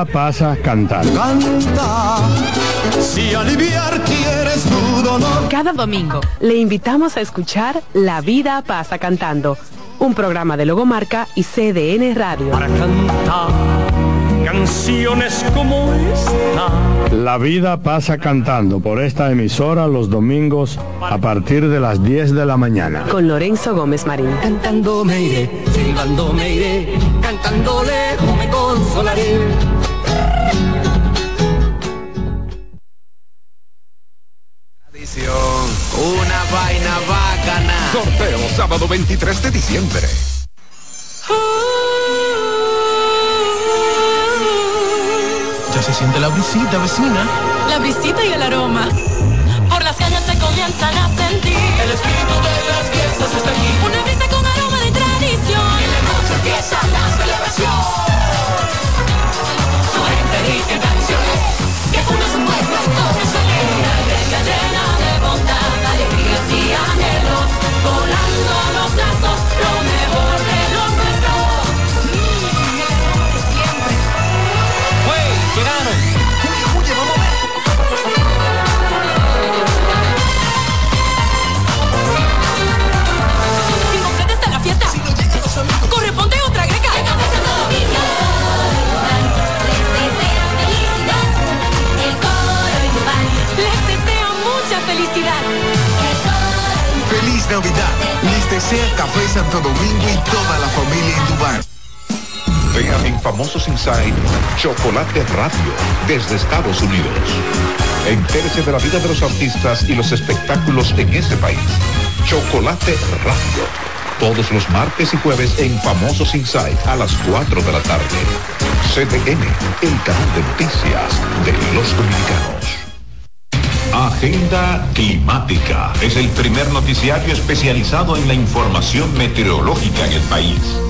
La vida pasa cantando. Canta, si aliviar quieres tu dolor. Cada domingo le invitamos a escuchar La vida pasa cantando, un programa de Logomarca y CDN Radio. Para cantar canciones como esta. La vida pasa cantando por esta emisora los domingos a partir de las 10 de la mañana. Con Lorenzo Gómez Marín. Cantando me iré, silbando me iré, cantando lejos me consolaré. Sorteo sábado 23 de diciembre. Ya se siente la brisita, vecina. La brisita y el aroma. Por las calles se comienzan a sentir. El espíritu de las fiestas está aquí. Una brisa con aroma de tradición. En la noche empieza la celebración. Volando Desea Café Santo Domingo y toda la familia en Dubán. Vean en Famosos Inside Chocolate Radio desde Estados Unidos. Entérese de la vida de los artistas y los espectáculos en ese país. Chocolate Radio. Todos los martes y jueves en Famosos Inside a las 4 de la tarde. CDN, el canal de noticias de los dominicanos. Agenda Climática es el primer noticiario especializado en la información meteorológica en el país.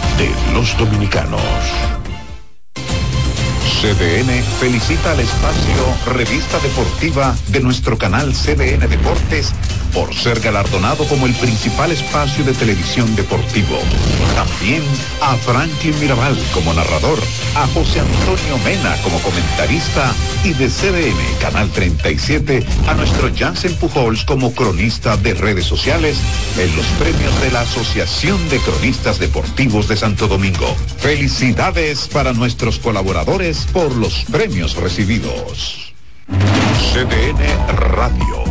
los dominicanos. CDN felicita al espacio Revista Deportiva de nuestro canal CDN Deportes por ser galardonado como el principal espacio de televisión deportivo. También a Franklin Mirabal como narrador, a José Antonio Mena como comentarista y de CDN Canal 37 a nuestro Jansen Pujols como cronista de redes sociales en los premios de la Asociación de Cronistas Deportivos de Santo Domingo. Felicidades para nuestros colaboradores por los premios recibidos. CDN Radio.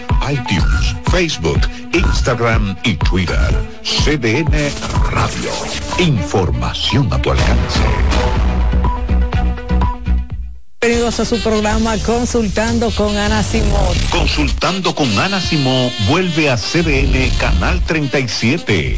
iTunes, Facebook, Instagram y Twitter. CDN Radio. Información a tu alcance. Bienvenidos a su programa Consultando con Ana Simón. Consultando con Ana Simó vuelve a CDN Canal 37.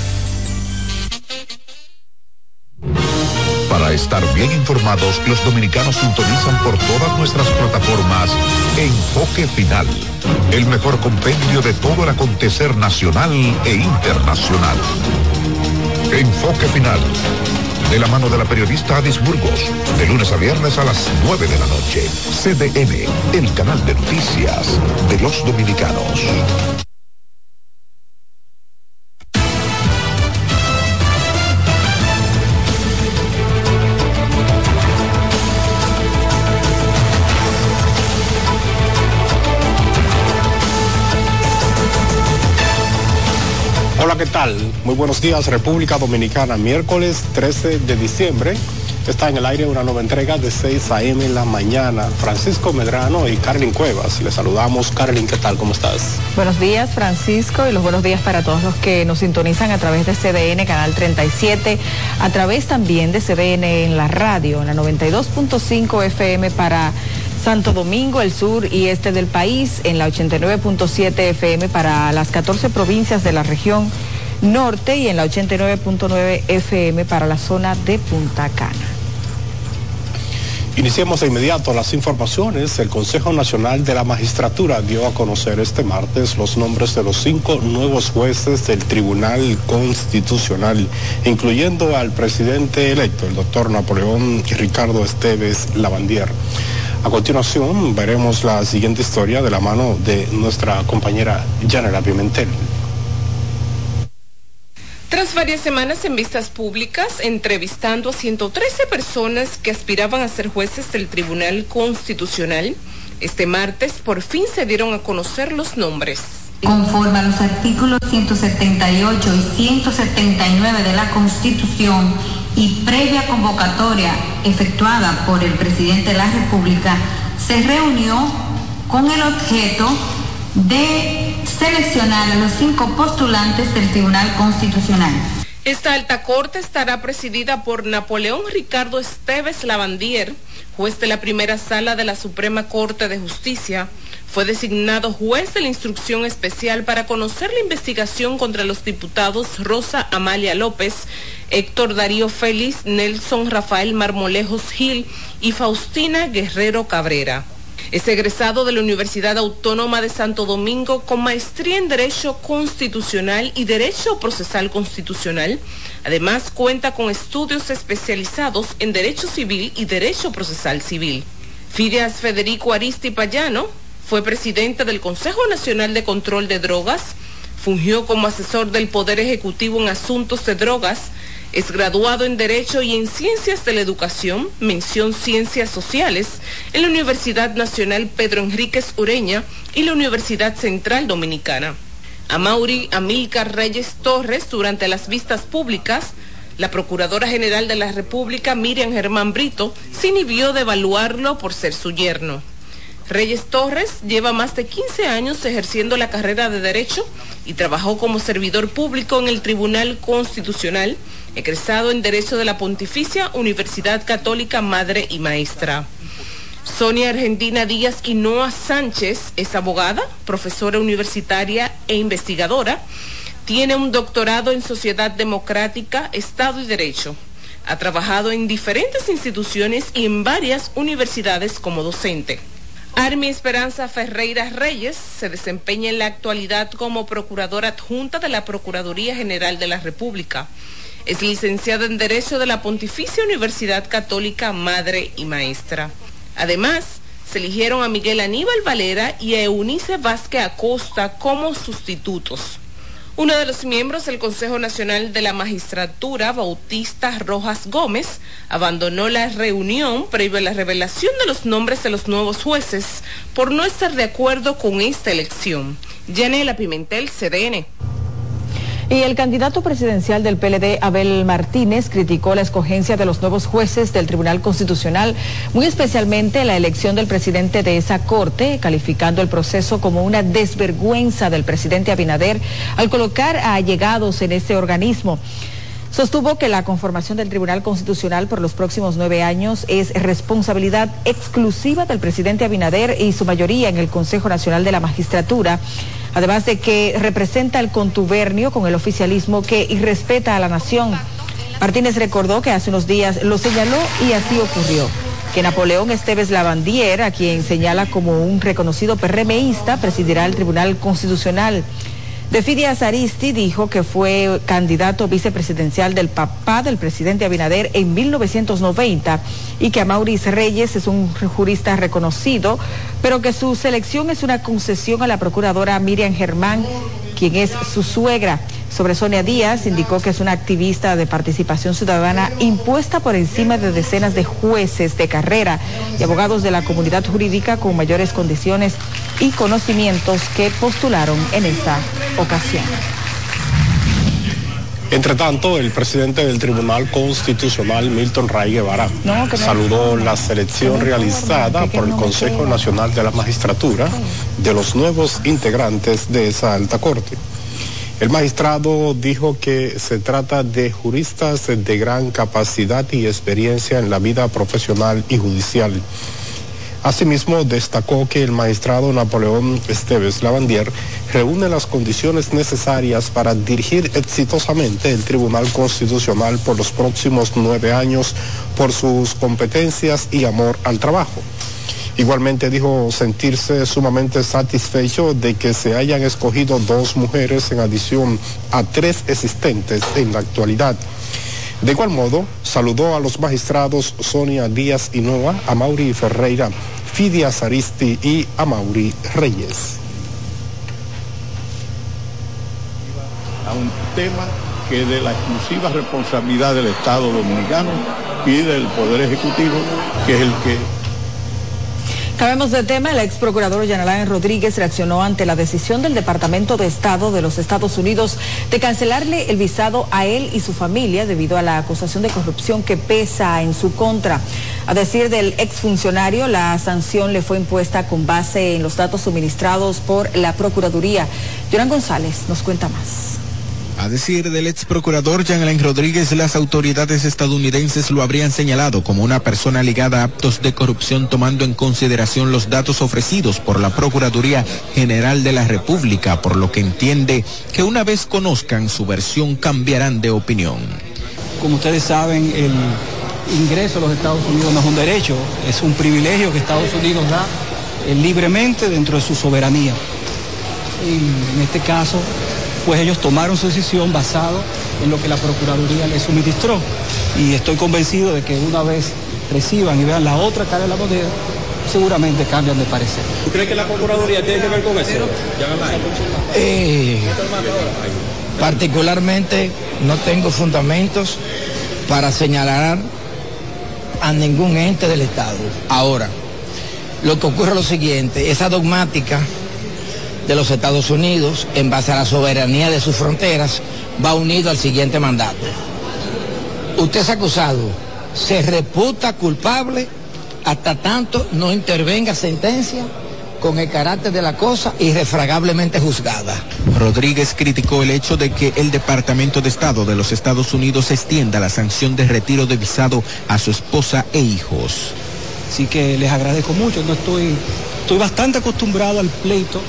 Para estar bien informados, los dominicanos sintonizan por todas nuestras plataformas Enfoque Final, el mejor compendio de todo el acontecer nacional e internacional. Enfoque Final, de la mano de la periodista Adis Burgos, de lunes a viernes a las 9 de la noche. CDN, el canal de noticias de los dominicanos. Tal? Muy buenos días, República Dominicana. Miércoles 13 de diciembre. Está en el aire una nueva entrega de 6 a.m. en la mañana. Francisco Medrano y Carlin Cuevas. Les saludamos. Carlin, ¿qué tal? ¿Cómo estás? Buenos días, Francisco, y los buenos días para todos los que nos sintonizan a través de CDN, Canal 37, a través también de CDN en la radio, en la 92.5 FM para Santo Domingo, el sur y este del país, en la 89.7 FM para las 14 provincias de la región norte y en la 89.9 FM para la zona de Punta Cana. Iniciemos de inmediato las informaciones. El Consejo Nacional de la Magistratura dio a conocer este martes los nombres de los cinco nuevos jueces del Tribunal Constitucional, incluyendo al presidente electo, el doctor Napoleón Ricardo Esteves Lavandier. A continuación veremos la siguiente historia de la mano de nuestra compañera Yanela Pimentel. Tras varias semanas en vistas públicas, entrevistando a 113 personas que aspiraban a ser jueces del Tribunal Constitucional, este martes por fin se dieron a conocer los nombres. Conforme a los artículos 178 y 179 de la Constitución y previa convocatoria efectuada por el presidente de la República, se reunió con el objeto de seleccionar a los cinco postulantes del Tribunal Constitucional. Esta alta corte estará presidida por Napoleón Ricardo Esteves Lavandier, juez de la primera sala de la Suprema Corte de Justicia. Fue designado juez de la instrucción especial para conocer la investigación contra los diputados Rosa Amalia López, Héctor Darío Félix, Nelson Rafael Marmolejos Gil y Faustina Guerrero Cabrera. Es egresado de la Universidad Autónoma de Santo Domingo con maestría en Derecho Constitucional y Derecho Procesal Constitucional. Además, cuenta con estudios especializados en Derecho Civil y Derecho Procesal Civil. Fidias Federico Aristi Payano fue presidente del Consejo Nacional de Control de Drogas, fungió como asesor del Poder Ejecutivo en asuntos de drogas, es graduado en Derecho y en Ciencias de la Educación, mención Ciencias Sociales, en la Universidad Nacional Pedro Enríquez Ureña y la Universidad Central Dominicana. A Mauri Amílcar Reyes Torres, durante las vistas públicas, la Procuradora General de la República, Miriam Germán Brito, se inhibió de evaluarlo por ser su yerno. Reyes Torres lleva más de 15 años ejerciendo la carrera de Derecho y trabajó como servidor público en el Tribunal Constitucional, egresado en Derecho de la Pontificia Universidad Católica Madre y Maestra. Sonia Argentina Díaz Quinoa Sánchez es abogada, profesora universitaria e investigadora. Tiene un doctorado en Sociedad Democrática, Estado y Derecho. Ha trabajado en diferentes instituciones y en varias universidades como docente. Armi Esperanza Ferreira Reyes se desempeña en la actualidad como procuradora adjunta de la Procuraduría General de la República. Es licenciada en Derecho de la Pontificia Universidad Católica Madre y Maestra. Además, se eligieron a Miguel Aníbal Valera y a Eunice Vázquez Acosta como sustitutos. Uno de los miembros del Consejo Nacional de la Magistratura, Bautista Rojas Gómez, abandonó la reunión previo a la revelación de los nombres de los nuevos jueces por no estar de acuerdo con esta elección. Yanela Pimentel, CDN. Y el candidato presidencial del PLD, Abel Martínez, criticó la escogencia de los nuevos jueces del Tribunal Constitucional, muy especialmente la elección del presidente de esa corte, calificando el proceso como una desvergüenza del presidente Abinader al colocar a allegados en ese organismo. Sostuvo que la conformación del Tribunal Constitucional por los próximos nueve años es responsabilidad exclusiva del presidente Abinader y su mayoría en el Consejo Nacional de la Magistratura, además de que representa el contubernio con el oficialismo que irrespeta a la nación. Martínez recordó que hace unos días lo señaló y así ocurrió. que Napoleón Esteves Lavandier, a quien señala como un reconocido PRMista, presidirá el Tribunal Constitucional. De Fidias Aristi dijo que fue candidato vicepresidencial del papá del presidente Abinader en 1990 y que Amauris Reyes es un jurista reconocido, pero que su selección es una concesión a la procuradora Miriam Germán, quien es su suegra. Sobre Sonia Díaz, indicó que es una activista de participación ciudadana impuesta por encima de decenas de jueces de carrera y abogados de la comunidad jurídica con mayores condiciones y conocimientos que postularon en esa ocasión. Entre tanto, el presidente del Tribunal Constitucional, Milton Ray Guevara, saludó la selección realizada por el Consejo Nacional de la Magistratura de los nuevos integrantes de esa alta corte. El magistrado dijo que se trata de juristas de gran capacidad y experiencia en la vida profesional y judicial. Asimismo, destacó que el magistrado Napoleón Esteves Lavandier reúne las condiciones necesarias para dirigir exitosamente el Tribunal Constitucional por los próximos nueve años por sus competencias y amor al trabajo. Igualmente dijo sentirse sumamente satisfecho de que se hayan escogido dos mujeres en adición a tres existentes en la actualidad. De igual modo, saludó a los magistrados Sonia Díaz Inova, Mauri Ferreira, Fidia Saristi y Mauri Reyes. A un tema que de la exclusiva responsabilidad del Estado Dominicano y del Poder Ejecutivo, que es el que Sabemos de tema, el ex procurador Yanalán Rodríguez reaccionó ante la decisión del Departamento de Estado de los Estados Unidos de cancelarle el visado a él y su familia debido a la acusación de corrupción que pesa en su contra. A decir del exfuncionario, la sanción le fue impuesta con base en los datos suministrados por la Procuraduría. Joran González nos cuenta más. A decir del ex procurador Jean Alain Rodríguez, las autoridades estadounidenses lo habrían señalado como una persona ligada a actos de corrupción tomando en consideración los datos ofrecidos por la Procuraduría General de la República, por lo que entiende que una vez conozcan su versión cambiarán de opinión. Como ustedes saben, el ingreso a los Estados Unidos no es un derecho, es un privilegio que Estados Unidos da eh, libremente dentro de su soberanía. Y en este caso, pues ellos tomaron su decisión basado en lo que la Procuraduría les suministró. Y estoy convencido de que una vez reciban y vean la otra cara de la moneda, seguramente cambian de parecer. ¿Tú crees que la Procuraduría tiene que ver con eso? Eh, particularmente no tengo fundamentos para señalar a ningún ente del Estado. Ahora, lo que ocurre es lo siguiente, esa dogmática de los Estados Unidos, en base a la soberanía de sus fronteras, va unido al siguiente mandato. Usted es acusado, se reputa culpable hasta tanto no intervenga sentencia con el carácter de la cosa irrefragablemente juzgada. Rodríguez criticó el hecho de que el Departamento de Estado de los Estados Unidos extienda la sanción de retiro de visado a su esposa e hijos. Así que les agradezco mucho, no estoy, estoy bastante acostumbrado al pleito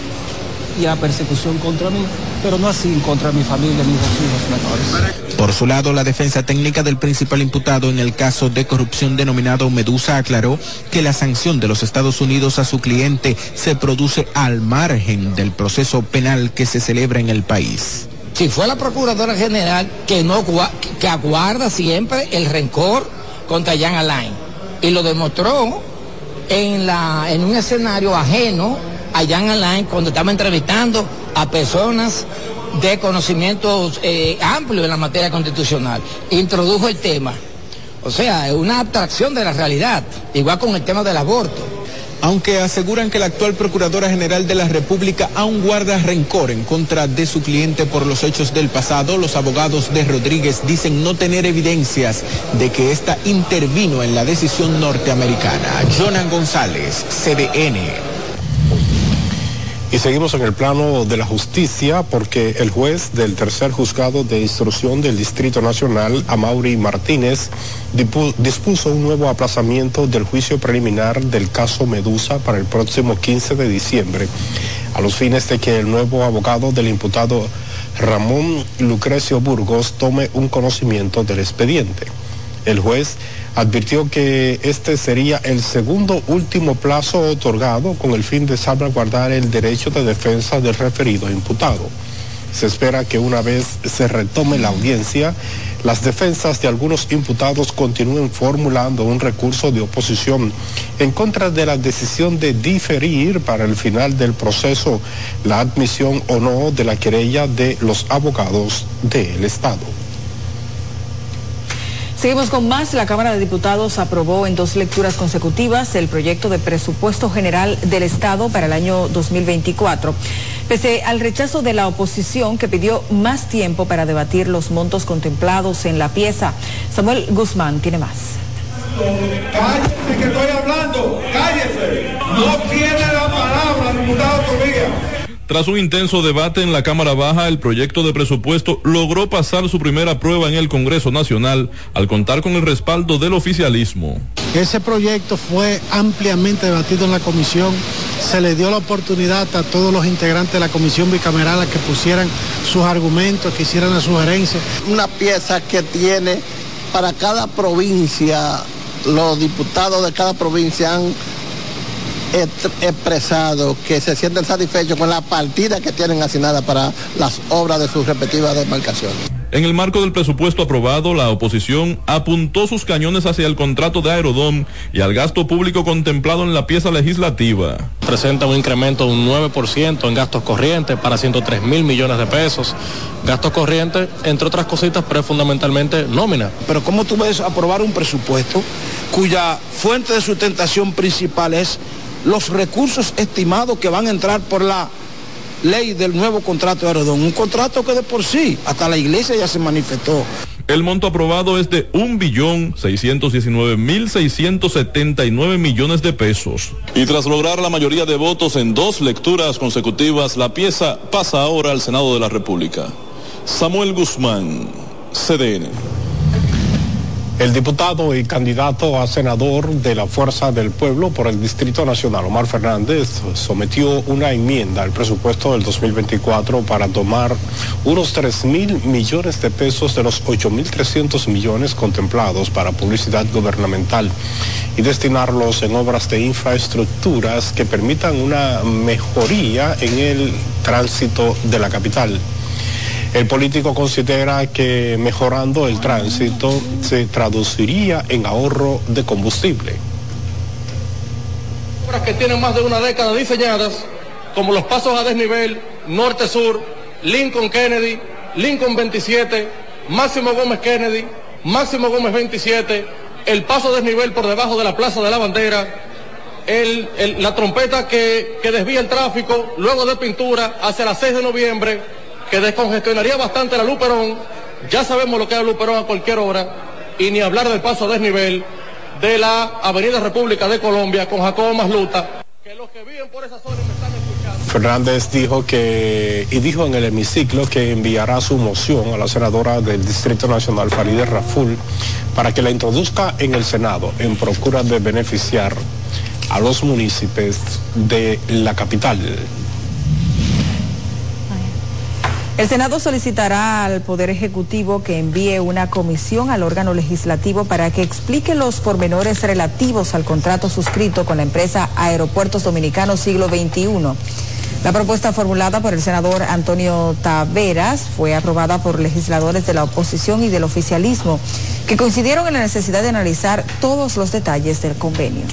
y a persecución contra mí, pero no así contra mi familia, mis dos hijos menores. Por su lado, la defensa técnica del principal imputado en el caso de corrupción denominado Medusa aclaró que la sanción de los Estados Unidos a su cliente se produce al margen del proceso penal que se celebra en el país. Si fue la Procuradora General que, no, que aguarda siempre el rencor contra Jan Alain y lo demostró en, la, en un escenario ajeno allá en Alain cuando estaba entrevistando a personas de conocimientos eh, amplios en la materia constitucional. Introdujo el tema. O sea, una abstracción de la realidad, igual con el tema del aborto. Aunque aseguran que la actual Procuradora General de la República aún guarda rencor en contra de su cliente por los hechos del pasado, los abogados de Rodríguez dicen no tener evidencias de que ésta intervino en la decisión norteamericana. Jonan González, CDN. Y seguimos en el plano de la justicia porque el juez del tercer juzgado de instrucción del Distrito Nacional, Amaury Martínez, dispuso un nuevo aplazamiento del juicio preliminar del caso Medusa para el próximo 15 de diciembre, a los fines de que el nuevo abogado del imputado Ramón Lucrecio Burgos tome un conocimiento del expediente. El juez advirtió que este sería el segundo último plazo otorgado con el fin de salvaguardar el derecho de defensa del referido imputado. Se espera que una vez se retome la audiencia, las defensas de algunos imputados continúen formulando un recurso de oposición en contra de la decisión de diferir para el final del proceso la admisión o no de la querella de los abogados del Estado. Seguimos con más. La Cámara de Diputados aprobó en dos lecturas consecutivas el proyecto de presupuesto general del Estado para el año 2024. Pese al rechazo de la oposición que pidió más tiempo para debatir los montos contemplados en la pieza, Samuel Guzmán tiene más. Cállese que estoy hablando, cállese. No tiene la palabra, diputado. Tras un intenso debate en la Cámara Baja, el proyecto de presupuesto logró pasar su primera prueba en el Congreso Nacional al contar con el respaldo del oficialismo. Ese proyecto fue ampliamente debatido en la comisión. Se le dio la oportunidad a todos los integrantes de la comisión bicameral a que pusieran sus argumentos, que hicieran las sugerencias. Una pieza que tiene para cada provincia, los diputados de cada provincia han expresado que se sienten satisfechos con la partida que tienen asignada para las obras de sus respectivas demarcaciones. En el marco del presupuesto aprobado, la oposición apuntó sus cañones hacia el contrato de Aerodón y al gasto público contemplado en la pieza legislativa. Presenta un incremento de un 9% en gastos corrientes para 103 mil millones de pesos. Gastos corrientes, entre otras cositas, pero fundamentalmente nómina. Pero ¿cómo tú ves aprobar un presupuesto cuya fuente de sustentación principal es los recursos estimados que van a entrar por la ley del nuevo contrato de Aerodón. Un contrato que de por sí, hasta la iglesia ya se manifestó. El monto aprobado es de 1.619.679 millones de pesos. Y tras lograr la mayoría de votos en dos lecturas consecutivas, la pieza pasa ahora al Senado de la República. Samuel Guzmán, CDN. El diputado y candidato a senador de la Fuerza del Pueblo por el Distrito Nacional, Omar Fernández, sometió una enmienda al presupuesto del 2024 para tomar unos 3 mil millones de pesos de los 8 mil 300 millones contemplados para publicidad gubernamental y destinarlos en obras de infraestructuras que permitan una mejoría en el tránsito de la capital. El político considera que mejorando el tránsito se traduciría en ahorro de combustible. Obras que tienen más de una década diseñadas, como los pasos a desnivel, norte-sur, Lincoln Kennedy, Lincoln 27, Máximo Gómez Kennedy, Máximo Gómez 27, el paso a desnivel por debajo de la Plaza de la Bandera, la trompeta que, que desvía el tráfico, luego de pintura, hacia las 6 de noviembre, que descongestionaría bastante la Luperón. Ya sabemos lo que es la Luperón a cualquier hora. Y ni hablar del paso a desnivel de la Avenida República de Colombia con Jacobo Masluta. Que los que viven por me están escuchando. Fernández dijo que, y dijo en el hemiciclo que enviará su moción a la senadora del Distrito Nacional, Farideh Raful, para que la introduzca en el Senado en procura de beneficiar a los municipios de la capital. El Senado solicitará al Poder Ejecutivo que envíe una comisión al órgano legislativo para que explique los pormenores relativos al contrato suscrito con la empresa Aeropuertos Dominicanos Siglo XXI. La propuesta formulada por el senador Antonio Taveras fue aprobada por legisladores de la oposición y del oficialismo, que coincidieron en la necesidad de analizar todos los detalles del convenio.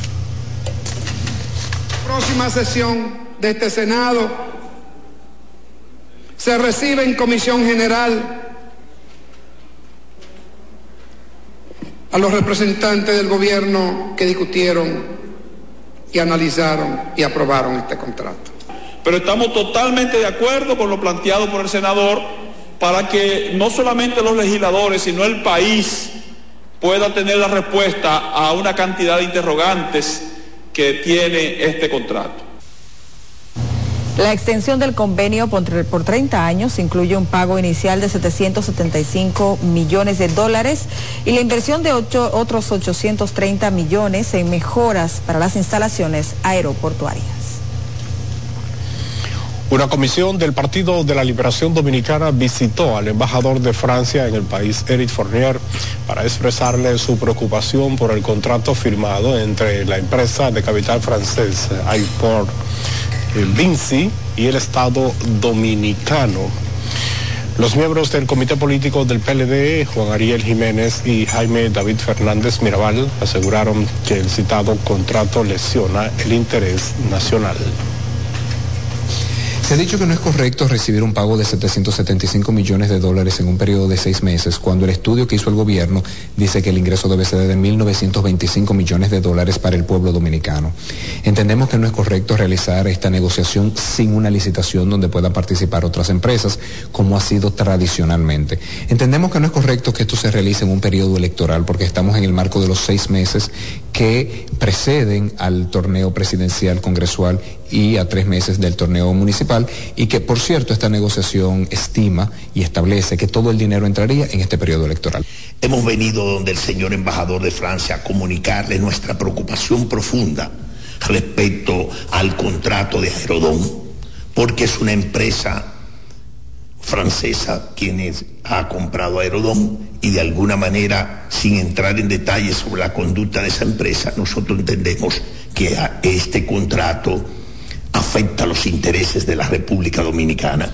Próxima sesión de este Senado se recibe en comisión general a los representantes del gobierno que discutieron y analizaron y aprobaron este contrato. Pero estamos totalmente de acuerdo con lo planteado por el senador para que no solamente los legisladores, sino el país pueda tener la respuesta a una cantidad de interrogantes que tiene este contrato. La extensión del convenio por, por 30 años incluye un pago inicial de 775 millones de dólares y la inversión de otros 830 millones en mejoras para las instalaciones aeroportuarias. Una comisión del Partido de la Liberación Dominicana visitó al embajador de Francia en el país, Eric Fournier, para expresarle su preocupación por el contrato firmado entre la empresa de capital francés Airport Vinci y el Estado dominicano. Los miembros del comité político del PLD, Juan Ariel Jiménez y Jaime David Fernández Mirabal, aseguraron que el citado contrato lesiona el interés nacional. Se ha dicho que no es correcto recibir un pago de 775 millones de dólares en un periodo de seis meses, cuando el estudio que hizo el gobierno dice que el ingreso debe ser de 1.925 millones de dólares para el pueblo dominicano. Entendemos que no es correcto realizar esta negociación sin una licitación donde puedan participar otras empresas, como ha sido tradicionalmente. Entendemos que no es correcto que esto se realice en un periodo electoral, porque estamos en el marco de los seis meses que preceden al torneo presidencial congresual y a tres meses del torneo municipal y que, por cierto, esta negociación estima y establece que todo el dinero entraría en este periodo electoral. Hemos venido donde el señor embajador de Francia a comunicarle nuestra preocupación profunda respecto al contrato de Aerodón, porque es una empresa francesa quien ha comprado Aerodón y de alguna manera, sin entrar en detalles sobre la conducta de esa empresa, nosotros entendemos que este contrato afecta los intereses de la República Dominicana.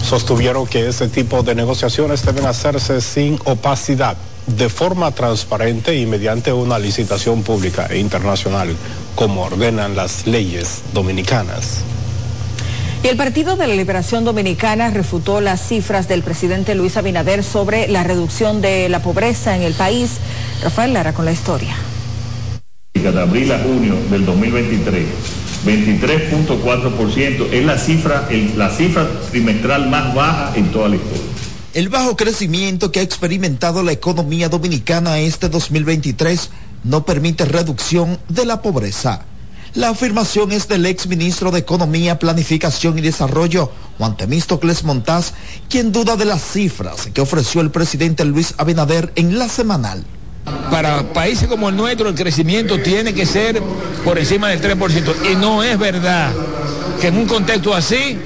Sostuvieron que ese tipo de negociaciones deben hacerse sin opacidad, de forma transparente y mediante una licitación pública e internacional, como ordenan las leyes dominicanas. Y el Partido de la Liberación Dominicana refutó las cifras del presidente Luis Abinader sobre la reducción de la pobreza en el país. Rafael Lara con la historia de abril a junio del 2023, 23.4% es la cifra, la cifra trimestral más baja en toda la historia. El bajo crecimiento que ha experimentado la economía dominicana este 2023 no permite reducción de la pobreza. La afirmación es del ex ministro de Economía, Planificación y Desarrollo, Juan Temístocles Montaz, quien duda de las cifras que ofreció el presidente Luis Abinader en la semanal. Para países como el nuestro el crecimiento tiene que ser por encima del 3%. Y no es verdad que en un contexto así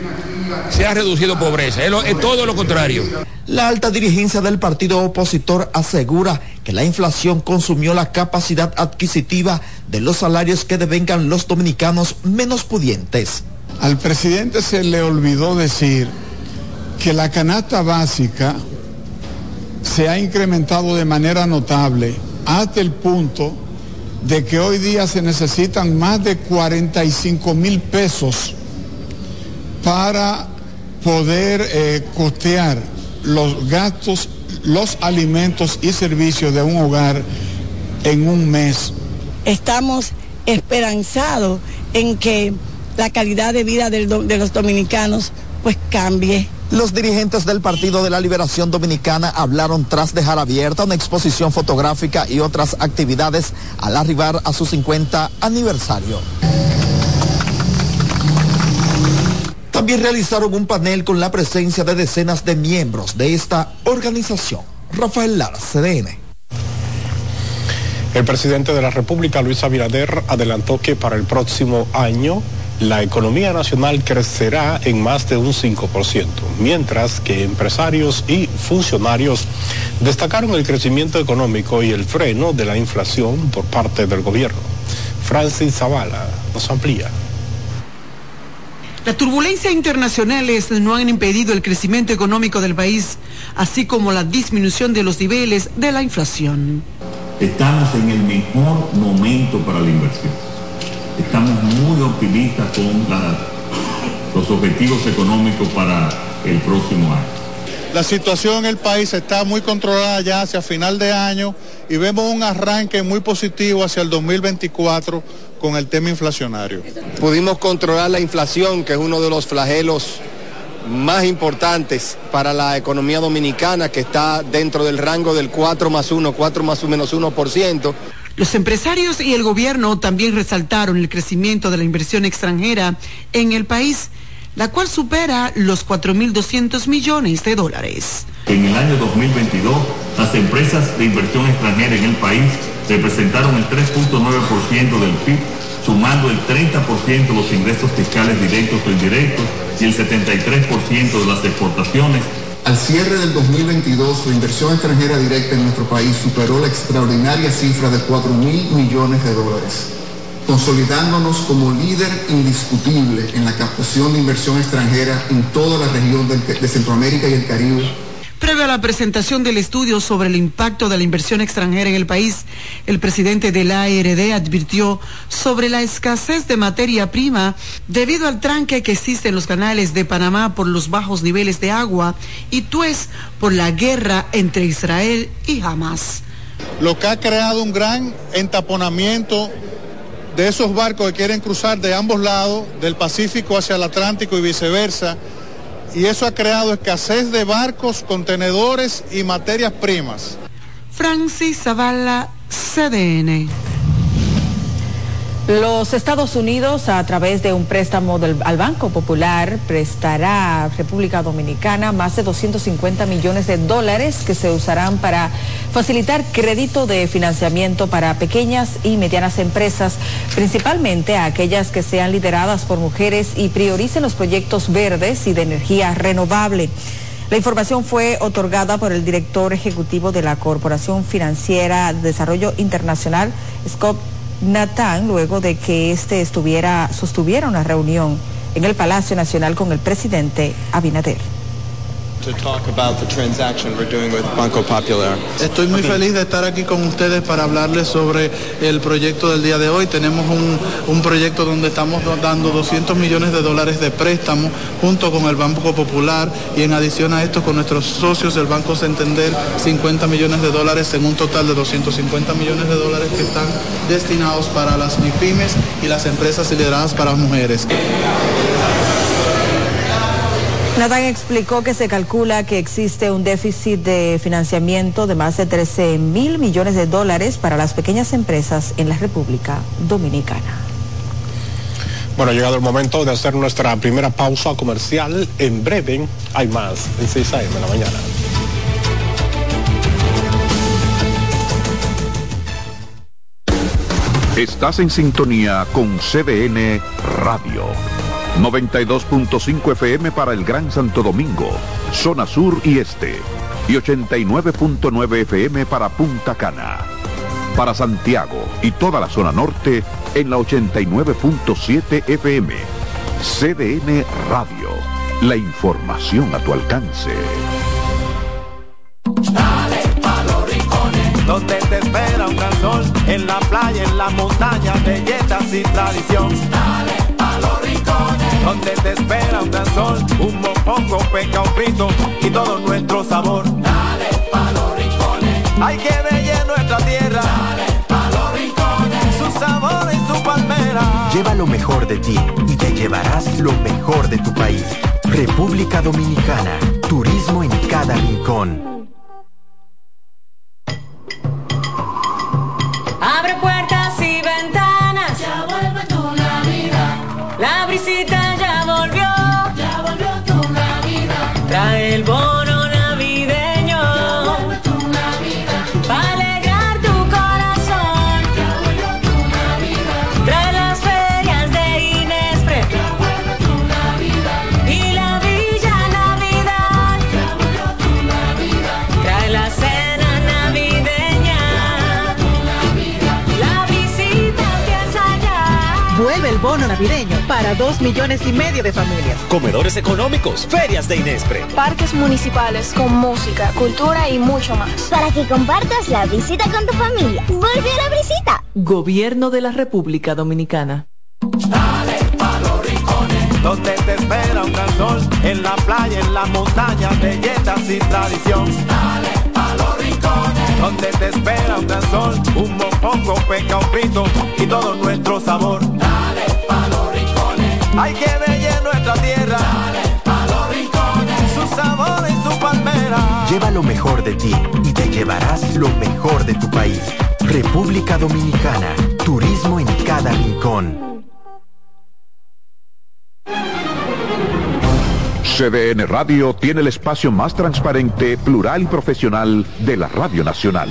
se ha reducido pobreza. Es, todo lo contrario. La alta dirigencia del partido opositor asegura que la inflación consumió la capacidad adquisitiva de los salarios que devengan los dominicanos menos pudientes. Al presidente se le olvidó decir que la canasta básica se ha incrementado de manera notable hasta el punto de que hoy día se necesitan más de 45 mil pesos para poder eh, costear los gastos, los alimentos y servicios de un hogar en un mes. Estamos esperanzados en que la calidad de vida de los dominicanos pues cambie los dirigentes del Partido de la Liberación Dominicana hablaron tras dejar abierta una exposición fotográfica y otras actividades al arribar a su 50 aniversario. También realizaron un panel con la presencia de decenas de miembros de esta organización. Rafael Lara, CDN. El presidente de la República, Luis Abinader, adelantó que para el próximo año la economía nacional crecerá en más de un 5%, mientras que empresarios y funcionarios destacaron el crecimiento económico y el freno de la inflación por parte del gobierno. Francis Zavala nos amplía. Las turbulencias internacionales no han impedido el crecimiento económico del país, así como la disminución de los niveles de la inflación. Estamos en el mejor momento para la inversión estamos muy optimistas con los objetivos económicos para el próximo año. La situación en el país está muy controlada ya hacia final de año y vemos un arranque muy positivo hacia el 2024 con el tema inflacionario. Pudimos controlar la inflación, que es uno de los flagelos más importantes para la economía dominicana, que está dentro del rango del 4 más 1, 4 más o menos 1%. Los empresarios y el gobierno también resaltaron el crecimiento de la inversión extranjera en el país, la cual supera los 4.200 millones de dólares. En el año 2022, las empresas de inversión extranjera en el país representaron el 3.9% del PIB, sumando el 30% de los ingresos fiscales directos o indirectos y el 73% de las exportaciones. Al cierre del 2022, la inversión extranjera directa en nuestro país superó la extraordinaria cifra de 4 mil millones de dólares, consolidándonos como líder indiscutible en la captación de inversión extranjera en toda la región de Centroamérica y el Caribe Previo a la presentación del estudio sobre el impacto de la inversión extranjera en el país, el presidente de la ARD advirtió sobre la escasez de materia prima debido al tranque que existe en los canales de Panamá por los bajos niveles de agua y Tues por la guerra entre Israel y Hamas. Lo que ha creado un gran entaponamiento de esos barcos que quieren cruzar de ambos lados, del Pacífico hacia el Atlántico y viceversa, y eso ha creado escasez de barcos, contenedores y materias primas. Francis Zavala, CDN. Los Estados Unidos, a través de un préstamo del, al Banco Popular, prestará a República Dominicana más de 250 millones de dólares que se usarán para facilitar crédito de financiamiento para pequeñas y medianas empresas, principalmente a aquellas que sean lideradas por mujeres y prioricen los proyectos verdes y de energía renovable. La información fue otorgada por el director ejecutivo de la Corporación Financiera de Desarrollo Internacional, Scott Natán luego de que este estuviera, sostuviera una reunión en el Palacio Nacional con el presidente Abinader. Estoy muy feliz de estar aquí con ustedes para hablarles sobre el proyecto del día de hoy. Tenemos un, proyecto donde estamos dando 200 millones de dólares de préstamo junto con el Banco Popular y en adición a esto con nuestros socios del Banco Santander 50 millones de dólares en un total de 250 millones de dólares que están destinados para las MIPIMES y las empresas lideradas para mujeres. Nathan explicó que se calcula que existe un déficit de financiamiento de más de 13 mil millones de dólares para las pequeñas empresas en la República Dominicana. Bueno, ha llegado el momento de hacer nuestra primera pausa comercial. En breve hay más en 6 a.m. de la mañana. Estás en sintonía con CDN Radio. 92.5 FM para el Gran Santo Domingo, zona sur y este, y 89.9 FM para Punta Cana. Para Santiago y toda la zona norte en la 89.7 FM. CDN Radio. La información a tu alcance. Dale pa los rincones, donde te espera un gran en la playa, en la montaña, belletas y tradición. Donde te espera un gran sol, un mopongo, peca, un frito y todo nuestro sabor. Dale pa los rincones, hay que bella nuestra tierra. Dale pa los rincones, su sabor y su palmera. Lleva lo mejor de ti y te llevarás lo mejor de tu país. República Dominicana, turismo en cada rincón. Dos millones y medio de familias. Comedores económicos, ferias de Inespre. Parques municipales con música, cultura y mucho más. Para que compartas la visita con tu familia. Vuelve a la visita. Gobierno de la República Dominicana. Dale pa los rincones, donde te espera un gran sol, en la playa, en la montaña, belletas y tradición. Dale pa los rincones, donde te espera un gran sol, un mopongo, peca, un frito y todo nuestro sabor. Dale hay que bella nuestra tierra. Dale pa los rincones, su sabor y su palmera. Lleva lo mejor de ti y te llevarás lo mejor de tu país. República Dominicana, turismo en cada rincón. CDN Radio tiene el espacio más transparente, plural y profesional de la Radio Nacional.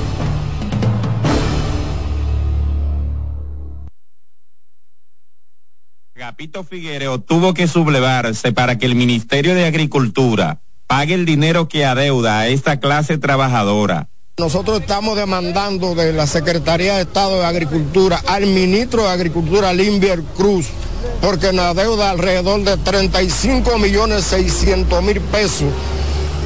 Agapito Figuereo tuvo que sublevarse para que el Ministerio de Agricultura pague el dinero que adeuda a esta clase trabajadora. Nosotros estamos demandando de la Secretaría de Estado de Agricultura al ministro de Agricultura, Limbier Cruz, porque nos adeuda alrededor de 35 millones 600 mil pesos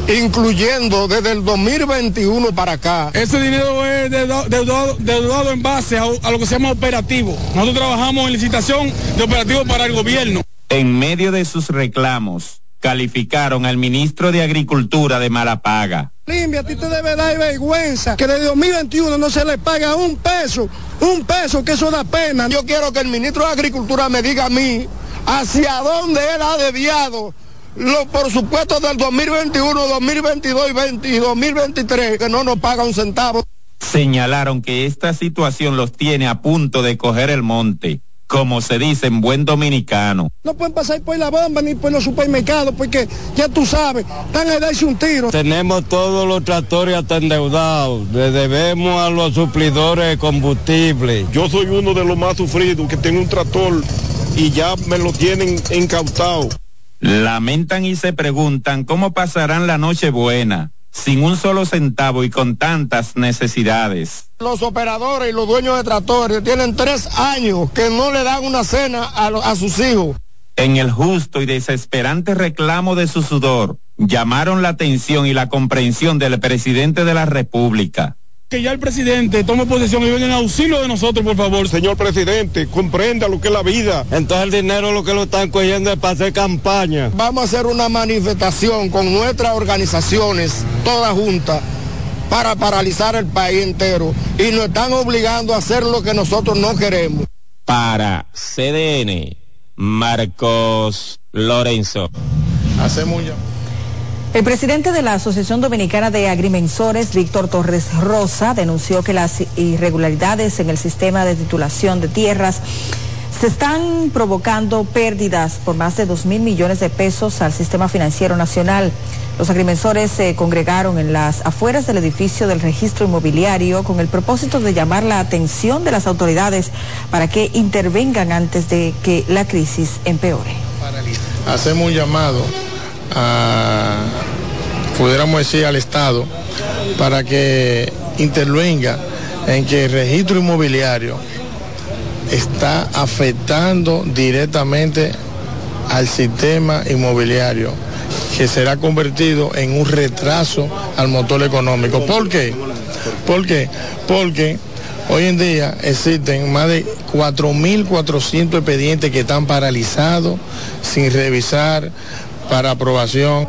incluyendo desde el 2021 para acá. Ese dinero es deudado, deudado en base a, a, lo que se llama operativo. Nosotros trabajamos en licitación de operativo para el gobierno. En medio de sus reclamos, calificaron al ministro de Agricultura de mala paga. Limpia, a ti te debe dar vergüenza que desde 2021 no se le paga un peso, un peso, que eso da pena. Yo quiero que el ministro de Agricultura me diga a mí hacia dónde él ha desviado los por supuesto del 2021, 2022 y, 20, y 2023 que no nos paga un centavo. Señalaron que esta situación los tiene a punto de coger el monte, como se dice en buen dominicano. No pueden pasar por la bomba ni por los supermercados porque ya tú sabes, están a darse un tiro. Tenemos todos los tractores hasta endeudados, le debemos a los suplidores de combustible. Yo soy uno de los más sufridos que tengo un tractor y ya me lo tienen incautado. Lamentan y se preguntan cómo pasarán la noche buena, sin un solo centavo y con tantas necesidades. Los operadores y los dueños de tractores tienen tres años que no le dan una cena a, a sus hijos. En el justo y desesperante reclamo de su sudor, llamaron la atención y la comprensión del presidente de la República que ya el presidente tome posesión y venga en auxilio de nosotros, por favor. Señor presidente, comprenda lo que es la vida. Entonces el dinero lo que lo están cogiendo es para hacer campaña. Vamos a hacer una manifestación con nuestras organizaciones, todas juntas, para paralizar el país entero. Y nos están obligando a hacer lo que nosotros no queremos. Para CDN, Marcos Lorenzo. Hacemos ya. El presidente de la Asociación Dominicana de Agrimensores, Víctor Torres Rosa, denunció que las irregularidades en el sistema de titulación de tierras se están provocando pérdidas por más de 2 mil millones de pesos al sistema financiero nacional. Los agrimensores se congregaron en las afueras del edificio del registro inmobiliario con el propósito de llamar la atención de las autoridades para que intervengan antes de que la crisis empeore. Hacemos un llamado pudiéramos decir, al Estado para que intervenga en que el registro inmobiliario está afectando directamente al sistema inmobiliario que será convertido en un retraso al motor económico. ¿Por qué? ¿Por qué? Porque hoy en día existen más de 4.400 expedientes que están paralizados sin revisar para aprobación.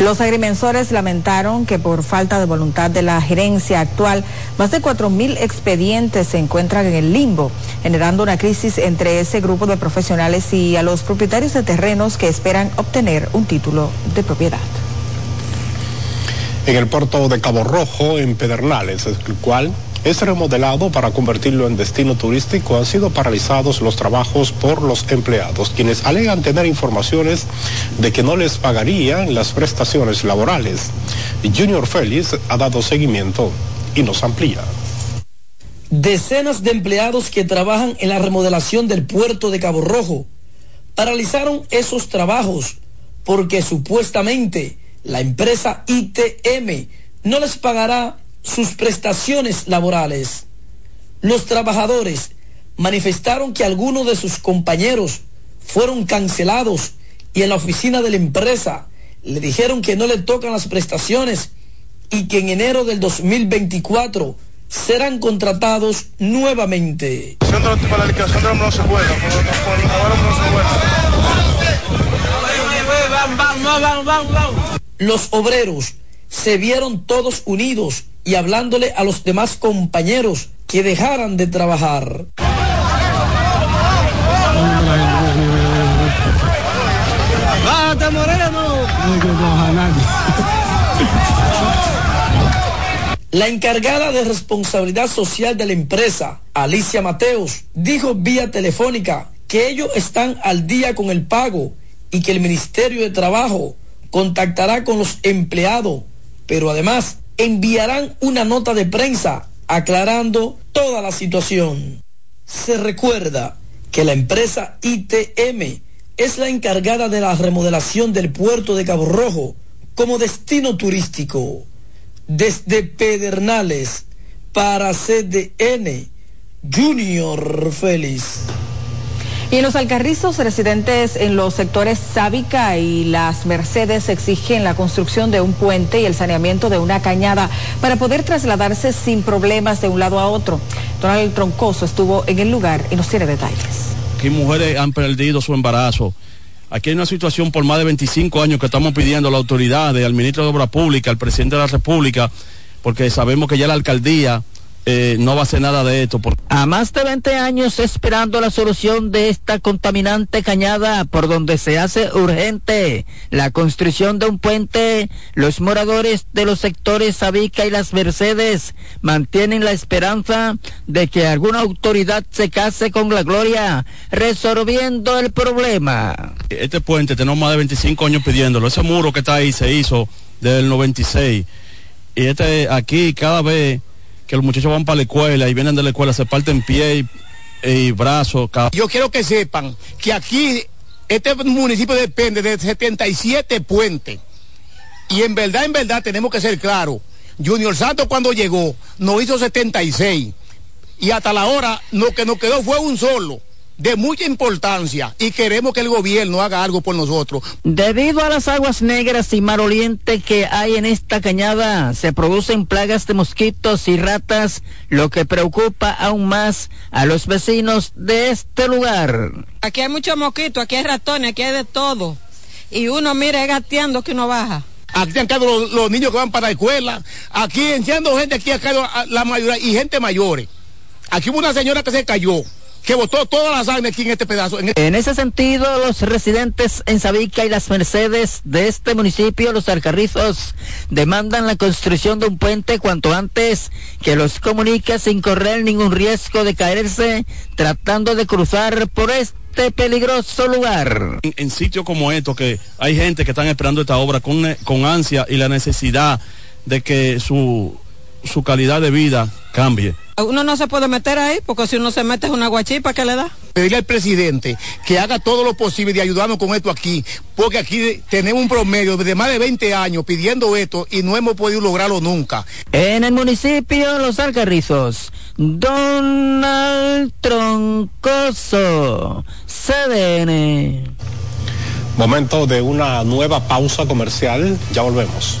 Los agrimensores lamentaron que por falta de voluntad de la gerencia actual, más de 4.000 expedientes se encuentran en el limbo, generando una crisis entre ese grupo de profesionales y a los propietarios de terrenos que esperan obtener un título de propiedad. En el puerto de Cabo Rojo, en Pedernales, el cual es remodelado para convertirlo en destino turístico, han sido paralizados los trabajos por los empleados, quienes alegan tener informaciones de que no les pagarían las prestaciones laborales. Junior Félix ha dado seguimiento y nos amplía. Decenas de empleados que trabajan en la remodelación del puerto de Cabo Rojo paralizaron esos trabajos porque supuestamente la empresa ITM no les pagará sus prestaciones laborales. Los trabajadores manifestaron que algunos de sus compañeros fueron cancelados y en la oficina de la empresa le dijeron que no le tocan las prestaciones y que en enero del 2024 serán contratados nuevamente. Los obreros se vieron todos unidos y hablándole a los demás compañeros que dejaran de trabajar. La encargada de responsabilidad social de la empresa, Alicia Mateos, dijo vía telefónica que ellos están al día con el pago y que el Ministerio de Trabajo contactará con los empleados, pero además enviarán una nota de prensa aclarando toda la situación. Se recuerda que la empresa ITM es la encargada de la remodelación del puerto de Cabo Rojo como destino turístico. Desde Pedernales para CDN, Junior Félix. Y en los alcarrizos, residentes en los sectores Sábica y Las Mercedes exigen la construcción de un puente y el saneamiento de una cañada para poder trasladarse sin problemas de un lado a otro. Donald Troncoso estuvo en el lugar y nos tiene detalles. Aquí mujeres han perdido su embarazo. Aquí hay una situación por más de 25 años que estamos pidiendo a la autoridad, al ministro de Obra Pública, al presidente de la República, porque sabemos que ya la alcaldía eh, no va a hacer nada de esto. Por... A más de 20 años esperando la solución de esta contaminante cañada por donde se hace urgente la construcción de un puente, los moradores de los sectores Sabica y Las Mercedes mantienen la esperanza de que alguna autoridad se case con la gloria, resolviendo el problema. Este puente tenemos más de 25 años pidiéndolo. Ese muro que está ahí se hizo desde el 96. Y este aquí cada vez que los muchachos van para la escuela y vienen de la escuela, se parten pie y, y brazos. Yo quiero que sepan que aquí este municipio depende de 77 puentes. Y en verdad, en verdad, tenemos que ser claros. Junior Santos cuando llegó nos hizo 76. Y hasta la hora lo que nos quedó fue un solo de mucha importancia y queremos que el gobierno haga algo por nosotros. Debido a las aguas negras y mar oriente que hay en esta cañada, se producen plagas de mosquitos y ratas, lo que preocupa aún más a los vecinos de este lugar. Aquí hay muchos mosquitos, aquí hay ratones, aquí hay de todo. Y uno mira gateando que uno baja. Aquí han caído los, los, niños que van para la escuela. Aquí enciendo gente, aquí ha caído la mayoría y gente mayores. Aquí hubo una señora que se cayó que botó toda la sangre aquí en este pedazo. En, este... en, ese sentido, los residentes en Sabica y las Mercedes de este municipio, los Alcarrizos, demandan la construcción de un puente cuanto antes que los comunique sin correr ningún riesgo de caerse tratando de cruzar por este peligroso lugar. En, en sitios como estos, que hay gente que están esperando esta obra con, con ansia y la necesidad de que su, su calidad de vida cambie. Uno no se puede meter ahí porque si uno se mete es una guachipa que le da. Pedirle al presidente que haga todo lo posible de ayudarnos con esto aquí, porque aquí tenemos un promedio de más de 20 años pidiendo esto y no hemos podido lograrlo nunca. En el municipio Los Alcarrizos, Donald Troncoso, CDN. Momento de una nueva pausa comercial, ya volvemos.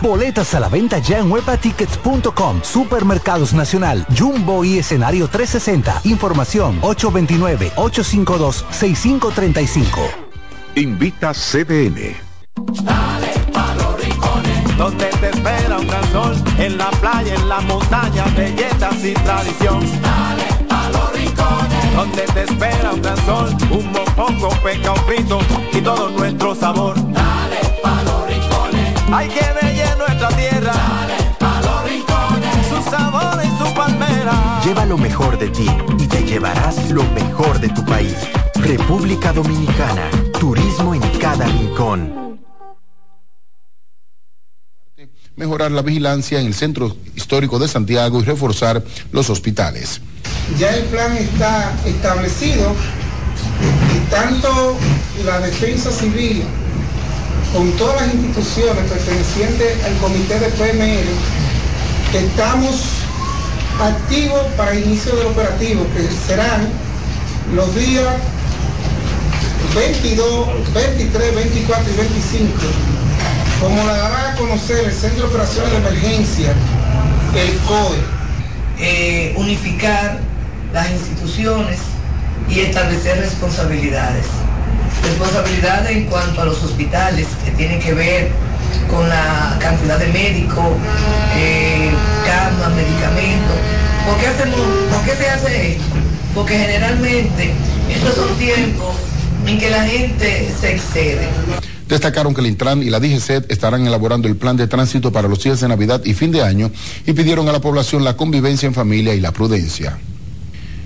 Boletas a la venta ya en webatickets.com. Supermercados Nacional, Jumbo y Escenario 360. Información 829-852-6535. Invita CDN. Dale pa' los rincones, donde te espera un gran sol, en la playa, en la montaña, belletas y tradición. Dale pa' los rincones, donde te espera un gran sol, un mopongo, peca, un frito y todo nuestro sabor. Hay que bella nuestra tierra. Dale pa' los rincones, su sabor y su palmera. Lleva lo mejor de ti y te llevarás lo mejor de tu país. República Dominicana. Turismo en cada rincón. mejorar la vigilancia en el centro histórico de Santiago y reforzar los hospitales. Ya el plan está establecido y tanto la defensa civil con todas las instituciones pertenecientes al comité de PML estamos activos para el inicio del operativo que serán los días 22, 23, 24 y 25 como la dará a conocer el Centro de Operaciones de Emergencia, el COE. eh, unificar las instituciones y establecer responsabilidades. Responsabilidades en cuanto a los hospitales, que tienen que ver con la cantidad de médicos, eh, camas, medicamentos. ¿Por qué, hacemos, ¿Por qué se hace esto? Porque generalmente estos son tiempos en que la gente se excede. Destacaron que el Intran y la DGCET estarán elaborando el plan de tránsito para los días de Navidad y fin de año y pidieron a la población la convivencia en familia y la prudencia.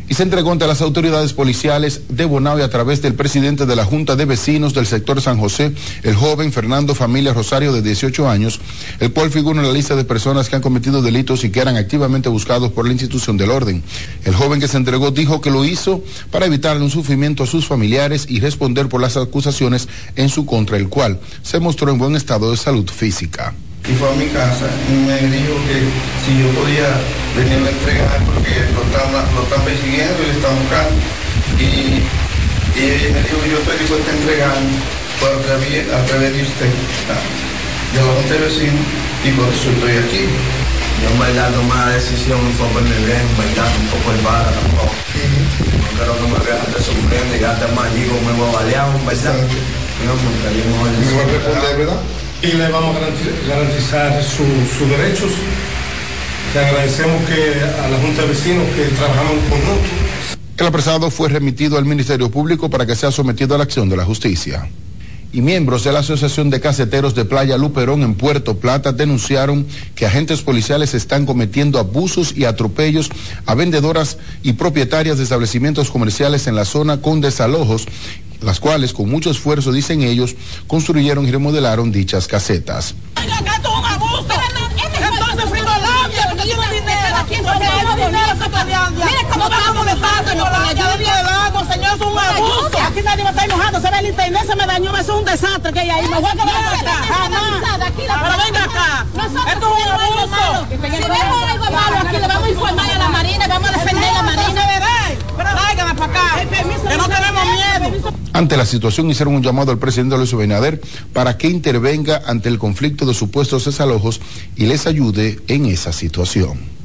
Y se entregó ante las autoridades policiales de Bonao y a través del presidente de la Junta de Vecinos del sector San José, el joven Fernando Familia Rosario de 18 años, el cual figura en la lista de personas que han cometido delitos y que eran activamente buscados por la institución del orden. El joven que se entregó dijo que lo hizo para evitar un sufrimiento a sus familiares y responder por las acusaciones en su contra, el cual se mostró en buen estado de salud física. Y fue a mi casa y me dijo que si yo podía venirle a entregar porque lo están, lo están persiguiendo y le están buscando. Y, y ella me dijo, yo estoy dispuesta a entregar por a través, a través de usted. Ah, Yo lo conté vecino y por eso estoy aquí. Yo en verdad tomé la decisión un poco en el bien, en verdad, un poco el vara tampoco. No quiero que me vean de sufriendo y gastar más digo, me voy a balear, un verdad. No, porque yo mejor ¿verdad? Y le vamos a garanti- garantizar su- sus derechos. Le agradecemos que a la Junta de Vecinos que trabajamos en conjunto. El apresado fue remitido al Ministerio Público para que sea sometido a la acción de la justicia. Y miembros de la Asociación de Caseteros de Playa Luperón en Puerto Plata denunciaron que agentes policiales están cometiendo abusos y atropellos a vendedoras y propietarias de establecimientos comerciales en la zona con desalojos, las cuales con mucho esfuerzo, dicen ellos, construyeron y remodelaron dichas casetas. Aquí nadie me está enojando. Se ve el internet, se me dañó. Eso es un desastre que hay ahí. Me voy a quedar acá. Jamás. Pero venga acá. Esto es un abuso. Si vemos algo malo aquí, le vamos a informar a la Marina, vamos a defender a la Marina. Tráiganla para acá. Que no tenemos miedo. Ante la situación hicieron un llamado al presidente Luis Abinader para que intervenga ante el conflicto de supuestos desalojos y les ayude en esa situación.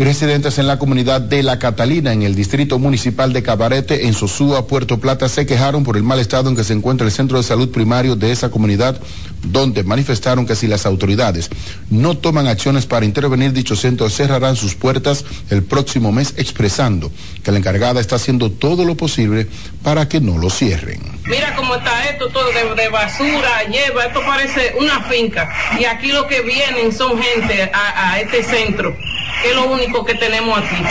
Residentes en la comunidad de La Catalina, en el distrito municipal de Cabarete, en Sosúa, Puerto Plata, se quejaron por el mal estado en que se encuentra el centro de salud primario de esa comunidad, donde manifestaron que si las autoridades no toman acciones para intervenir dicho centro, cerrarán sus puertas el próximo mes, expresando que la encargada está haciendo todo lo posible para que no lo cierren. Mira cómo está esto todo de, basura, lleva, esto parece una finca. Y aquí lo que vienen son gente a este centro, que es lo único que tenemos aquí.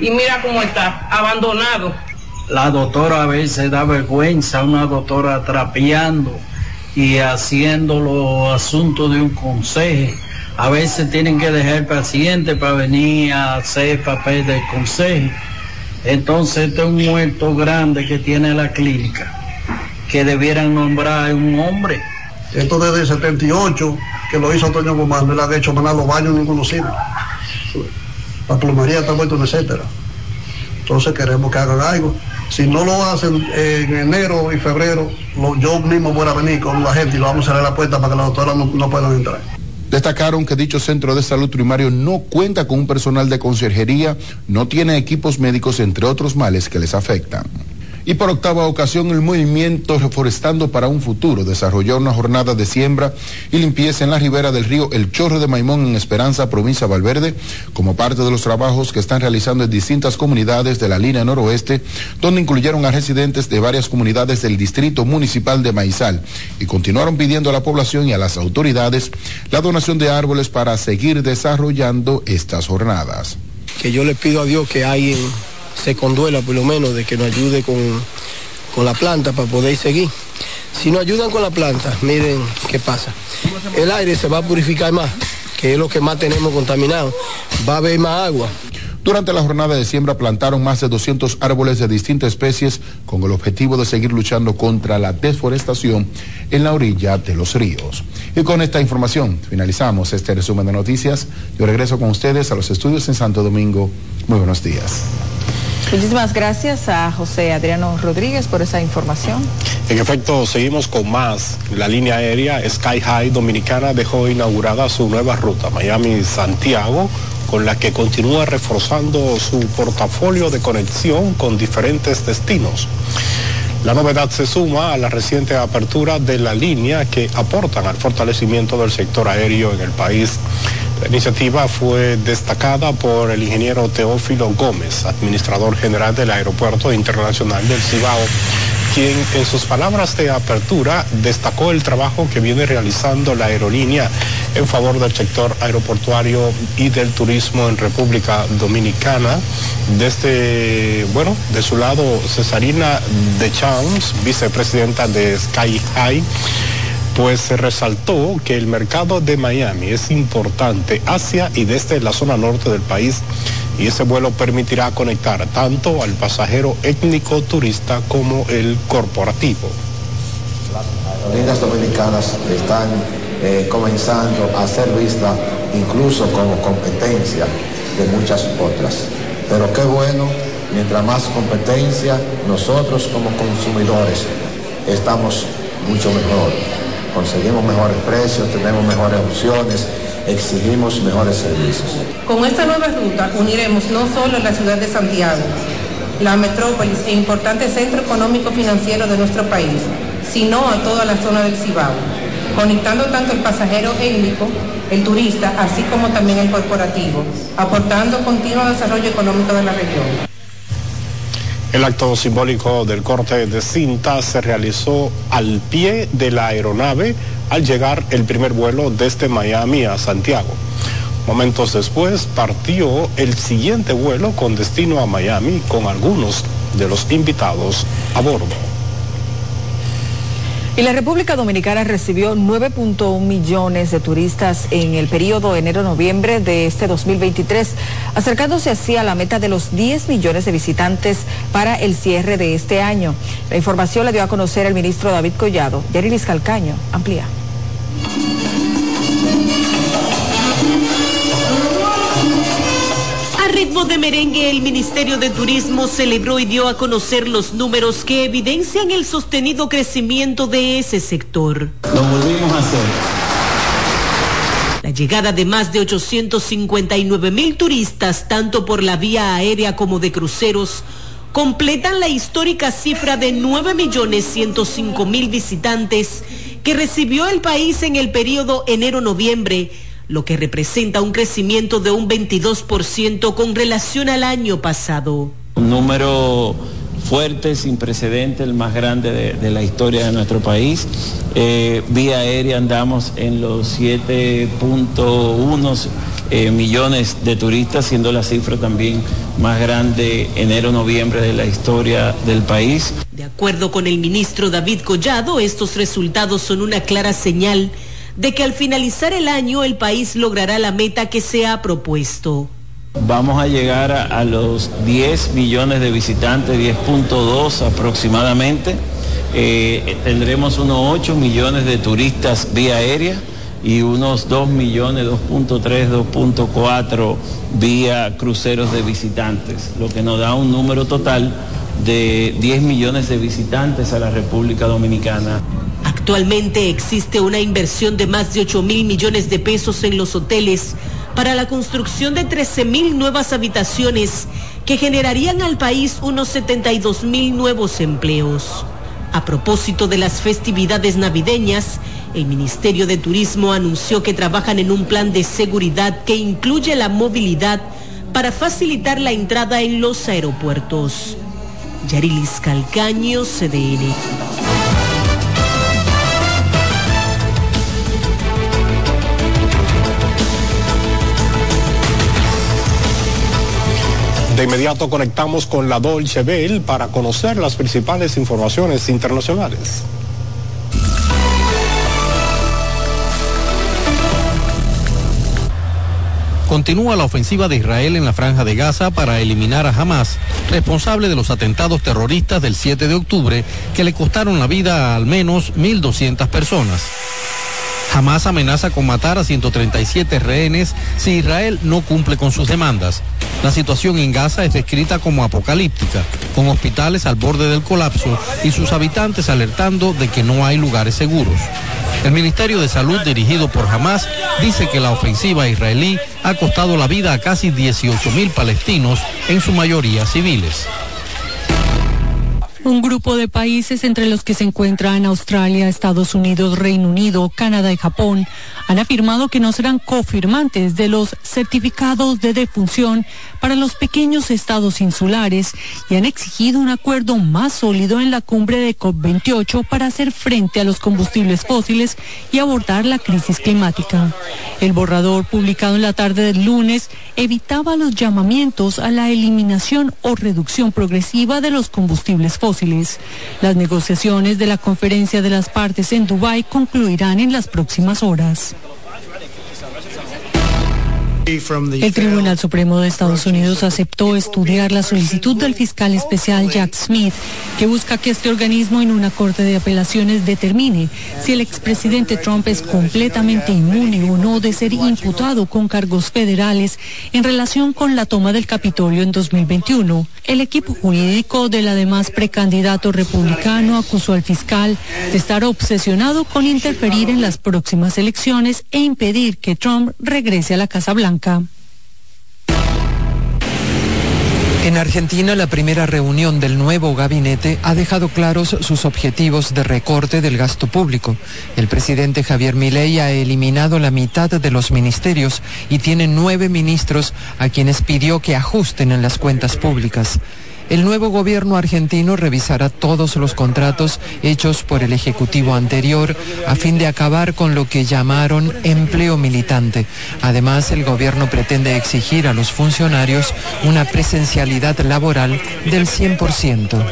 Y mira cómo está, abandonado. La doctora a veces da vergüenza, una doctora trapeando y haciendo los asuntos de un consejo. A veces tienen que dejar paciente para venir a hacer papel del consejo. Entonces este es un muerto grande que tiene la clínica, que debieran nombrar un hombre. Esto desde el 78, que lo hizo Antonio Guzmán, no le han hecho manar los baños ninguno sitio. La plomería está vuelta un etcétera. Entonces queremos que hagan algo. Si no lo hacen en enero y febrero, lo- yo mismo voy a venir con la gente y lo vamos a cerrar la puerta para que las doctoras no, no puedan entrar. Destacaron que dicho centro de salud primario no cuenta con un personal de conserjería, no tiene equipos médicos, entre otros males que les afectan. Y por octava ocasión, el movimiento Reforestando para un Futuro desarrolló una jornada de siembra y limpieza en la ribera del río El Chorro de Maimón en Esperanza, provincia de Valverde, como parte de los trabajos que están realizando en distintas comunidades de la línea noroeste, donde incluyeron a residentes de varias comunidades del distrito municipal de Maizal y continuaron pidiendo a la población y a las autoridades la donación de árboles para seguir desarrollando estas jornadas. que yo le pido a Dios que alguien se conduela por lo menos de que nos ayude con, con la planta para poder seguir. Si nos ayudan con la planta, miren qué pasa. El aire se va a purificar más, que es lo que más tenemos contaminado. Va a haber más agua. Durante la jornada de siembra plantaron más de 200 árboles de distintas especies con el objetivo de seguir luchando contra la deforestación en la orilla de los ríos. Y con esta información finalizamos este resumen de noticias. Yo regreso con ustedes a los estudios en Santo Domingo. Muy buenos días. Muchísimas gracias a José Adriano Rodríguez por esa información. En efecto, seguimos con más. La línea aérea Sky High Dominicana dejó inaugurada su nueva ruta Miami-Santiago, con la que continúa reforzando su portafolio de conexión con diferentes destinos. La novedad se suma a la reciente apertura de la línea que aportan al fortalecimiento del sector aéreo en el país. La iniciativa fue destacada por el ingeniero Teófilo Gómez, administrador general del Aeropuerto Internacional del Cibao, quien en sus palabras de apertura destacó el trabajo que viene realizando la aerolínea en favor del sector aeroportuario y del turismo en República Dominicana. Desde, bueno, de su lado, Cesarina de Champs, vicepresidenta de Sky High, pues se resaltó que el mercado de Miami es importante hacia y desde la zona norte del país y ese vuelo permitirá conectar tanto al pasajero étnico turista como el corporativo. aerolíneas dominicanas están eh, comenzando a ser vistas incluso como competencia de muchas otras. Pero qué bueno, mientras más competencia, nosotros como consumidores estamos mucho mejor. Conseguimos mejores precios, tenemos mejores opciones, exigimos mejores servicios. Con esta nueva ruta uniremos no solo la ciudad de Santiago, la metrópolis e importante centro económico financiero de nuestro país, sino a toda la zona del Cibao, conectando tanto el pasajero étnico, el turista, así como también el corporativo, aportando continuo desarrollo económico de la región. El acto simbólico del corte de cinta se realizó al pie de la aeronave al llegar el primer vuelo desde Miami a Santiago. Momentos después partió el siguiente vuelo con destino a Miami con algunos de los invitados a bordo. Y la República Dominicana recibió 9.1 millones de turistas en el periodo enero-noviembre de este 2023, acercándose así a la meta de los 10 millones de visitantes para el cierre de este año. La información la dio a conocer el ministro David Collado. Yarilis Calcaño amplía. Ritmo de merengue, el Ministerio de Turismo celebró y dio a conocer los números que evidencian el sostenido crecimiento de ese sector. Lo volvimos a hacer. La llegada de más de 859 mil turistas, tanto por la vía aérea como de cruceros, completan la histórica cifra de 9 millones 105 mil visitantes que recibió el país en el periodo enero-noviembre, lo que representa un crecimiento de un 22% con relación al año pasado. Un número fuerte, sin precedente, el más grande de, de la historia de nuestro país. Eh, vía aérea andamos en los 7.1 eh, millones de turistas, siendo la cifra también más grande enero-noviembre de la historia del país. De acuerdo con el ministro David Collado, estos resultados son una clara señal de que al finalizar el año el país logrará la meta que se ha propuesto. Vamos a llegar a, los 10 millones de visitantes, 10.2 aproximadamente. Eh, tendremos unos 8 millones de turistas vía aérea y unos 2 millones, 2.3, 2.4 vía cruceros de visitantes, lo que nos da un número total de 10 millones de visitantes a la República Dominicana. Actualmente existe una inversión de más de 8 mil millones de pesos en los hoteles para la construcción de 13 mil nuevas habitaciones que generarían al país unos 72 mil nuevos empleos. A propósito de las festividades navideñas, el Ministerio de Turismo anunció que trabajan en un plan de seguridad que incluye la movilidad para facilitar la entrada en los aeropuertos. Yarilis Calcaño, CDN. De inmediato conectamos con la Dolce Bell para conocer las principales informaciones internacionales. Continúa la ofensiva de Israel en la franja de Gaza para eliminar a Hamas, responsable de los atentados terroristas del 7 de octubre que le costaron la vida a al menos 1.200 personas. Hamas amenaza con matar a 137 rehenes si Israel no cumple con sus demandas. La situación en Gaza es descrita como apocalíptica, con hospitales al borde del colapso y sus habitantes alertando de que no hay lugares seguros. El Ministerio de Salud dirigido por Hamas dice que la ofensiva israelí ha costado la vida a casi 18 mil palestinos, en su mayoría civiles. Un grupo de países entre los que se encuentran Australia, Estados Unidos, Reino Unido, Canadá y Japón han afirmado que no serán cofirmantes de los certificados de defunción para los pequeños estados insulares y han exigido un acuerdo más sólido en la cumbre de COP28 para hacer frente a los combustibles fósiles y abordar la crisis climática. El borrador publicado en la tarde del lunes evitaba los llamamientos a la eliminación o reducción progresiva de los combustibles fósiles. Las negociaciones de la conferencia de las partes en Dubái concluirán en las próximas horas. El Tribunal Supremo de Estados Unidos aceptó estudiar la solicitud del fiscal especial Jack Smith, que busca que este organismo en una corte de apelaciones determine si el expresidente Trump es completamente inmune o no de ser imputado con cargos federales en relación con la toma del Capitolio en 2021. El equipo jurídico del además precandidato republicano acusó al fiscal de estar obsesionado con interferir en las próximas elecciones e impedir que Trump regrese a la Casa Blanca. En Argentina, la primera reunión del nuevo gabinete ha dejado claros sus objetivos de recorte del gasto público. El presidente Javier Milei ha eliminado la mitad de los ministerios y tiene nueve ministros a quienes pidió que ajusten en las cuentas públicas. El nuevo gobierno argentino revisará todos los contratos hechos por el Ejecutivo anterior a fin de acabar con lo que llamaron empleo militante. Además, el gobierno pretende exigir a los funcionarios una presencialidad laboral del 100%.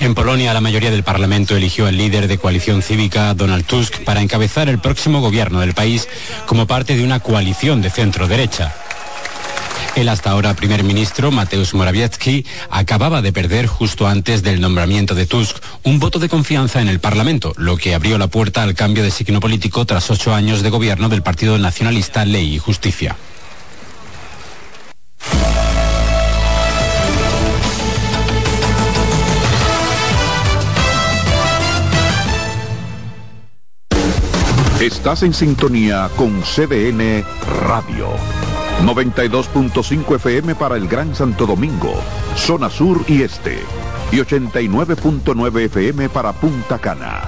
En Polonia, la mayoría del Parlamento eligió al líder de coalición cívica, Donald Tusk, para encabezar el próximo gobierno del país como parte de una coalición de centro-derecha. El hasta ahora primer ministro, Mateusz Morawiecki, acababa de perder justo antes del nombramiento de Tusk un voto de confianza en el Parlamento, lo que abrió la puerta al cambio de signo político tras ocho años de gobierno del Partido Nacionalista Ley y Justicia. Estás en sintonía con CDN Radio. 92.5 FM para el Gran Santo Domingo, zona sur y este. Y 89.9 FM para Punta Cana.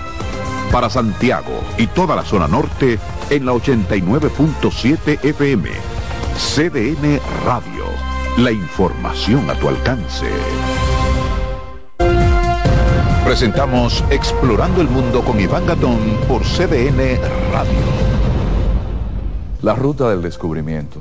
Para Santiago y toda la zona norte en la 89.7 FM. CDN Radio. La información a tu alcance. Presentamos Explorando el Mundo con Iván Gatón por CDN Radio. La ruta del descubrimiento.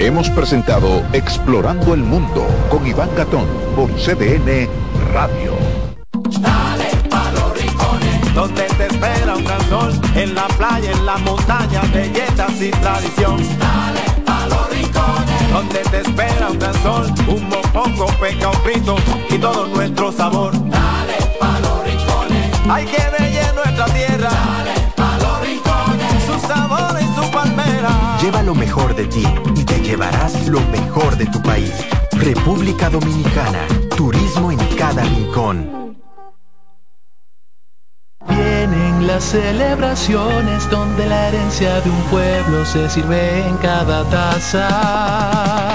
Hemos presentado Explorando el Mundo con Iván Gatón por CDN Radio. Dale pa' los rincones, donde te espera un gran sol, en la playa, en la montaña, belletas y tradición. Dale pa' los rincones, donde te espera un gran sol, un mopongo, peca, un frito y todo nuestro sabor. Dale pa' los rincones, hay que Lleva lo mejor de ti y te llevarás lo mejor de tu país. República Dominicana, turismo en cada rincón. Vienen las celebraciones donde la herencia de un pueblo se sirve en cada taza.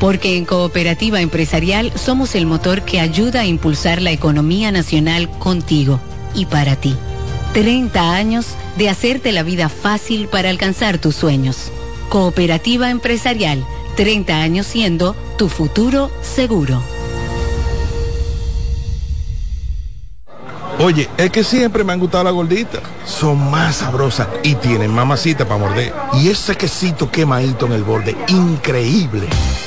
Porque en Cooperativa Empresarial somos el motor que ayuda a impulsar la economía nacional contigo y para ti. 30 años de hacerte la vida fácil para alcanzar tus sueños. Cooperativa Empresarial, 30 años siendo tu futuro seguro. Oye, es que siempre me han gustado las gorditas. Son más sabrosas y tienen mamacita para morder. Y ese quesito quemadito en el borde, increíble.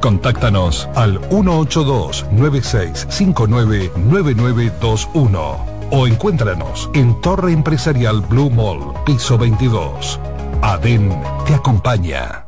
Contáctanos al 182-9659-9921 o encuéntranos en Torre Empresarial Blue Mall, piso 22. ADEN te acompaña.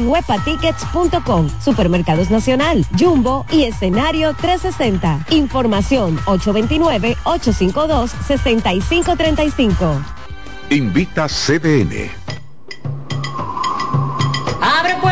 webatickets.com, Supermercados Nacional, Jumbo y Escenario 360. Información 829-852-6535. Invita CDN. Abre puertas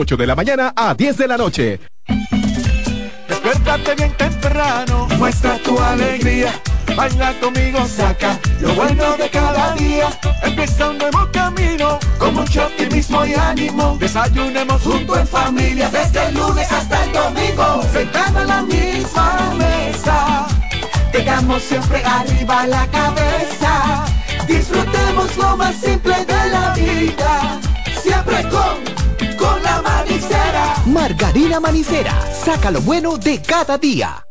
8 de la mañana a 10 de la noche. Despiértate bien temprano, muestra tu alegría. Baila conmigo, saca lo bueno de cada día. Empieza un nuevo camino, con mucho optimismo y ánimo. Desayunemos junto en familia, desde el lunes hasta el domingo. Sentado en la misma mesa, tengamos siempre arriba la cabeza. Disfrutemos lo más simple de la vida, siempre con. Margarina Manicera, saca lo bueno de cada día.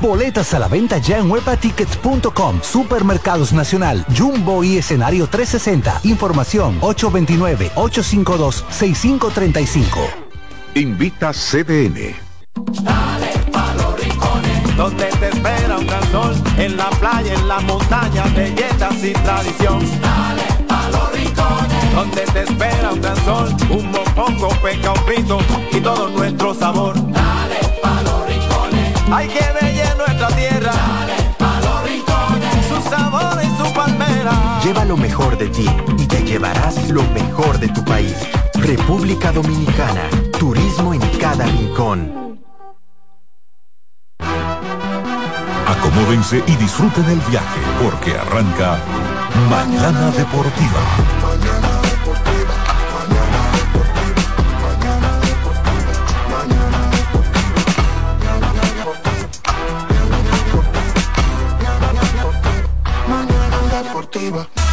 Boletas a la venta ya en webatickets.com. Supermercados Nacional, Jumbo y Escenario 360. Información 829-852-6535. Invita CDN. Dale pa' los rincones, donde te espera un gran sol, en la playa, en la montaña, belletas y tradición. Dale pa' los rincones, donde te espera un gran sol, un mopongo, peca, un pito y todo nuestro sabor. Dale hay que bella nuestra tierra. Dale pa' los rincones, su sabor y su palmera. Lleva lo mejor de ti y te llevarás lo mejor de tu país. República Dominicana, turismo en cada rincón. Acomódense y disfruten el viaje porque arranca Mañana Deportiva. Mañana deportiva.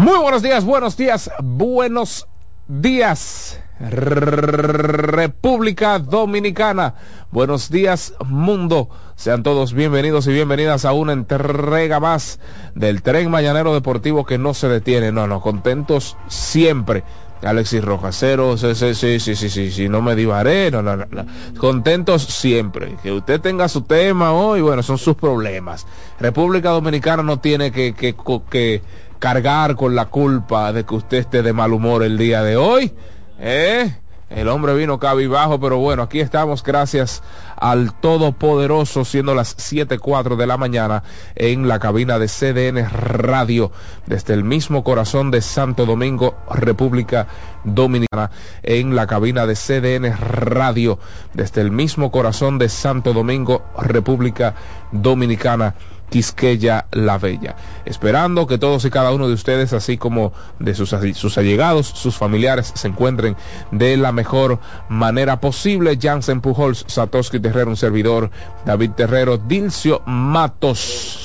Muy buenos días, buenos días, buenos días, República Dominicana. Buenos días, mundo. Sean todos bienvenidos y bienvenidas a una entrega más del tren mañanero deportivo que no se detiene. No, no, contentos siempre. Alexis Rojacero, sí, sí, sí, sí, sí, sí, no me divaré, no, no, no, no. Contentos siempre. Que usted tenga su tema hoy, bueno, son sus problemas. República Dominicana no tiene que, que, que cargar con la culpa de que usted esté de mal humor el día de hoy. ¿Eh? El hombre vino cabibajo, pero bueno, aquí estamos gracias al Todopoderoso, siendo las 7.04 de la mañana en la cabina de CDN Radio, desde el mismo corazón de Santo Domingo, República Dominicana, en la cabina de CDN Radio, desde el mismo corazón de Santo Domingo, República Dominicana. Quisqueya la Bella. Esperando que todos y cada uno de ustedes, así como de sus, allegados, sus familiares, se encuentren de la mejor manera posible. Jansen Pujols, Satoshi Terrero, un servidor, David Terrero, Dilcio Matos.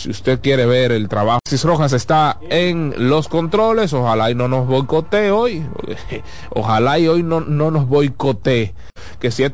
Si usted quiere ver el trabajo, Cis Rojas está en los controles. Ojalá y no nos boicotee hoy. Ojalá y hoy no, no nos boicotee. Que siete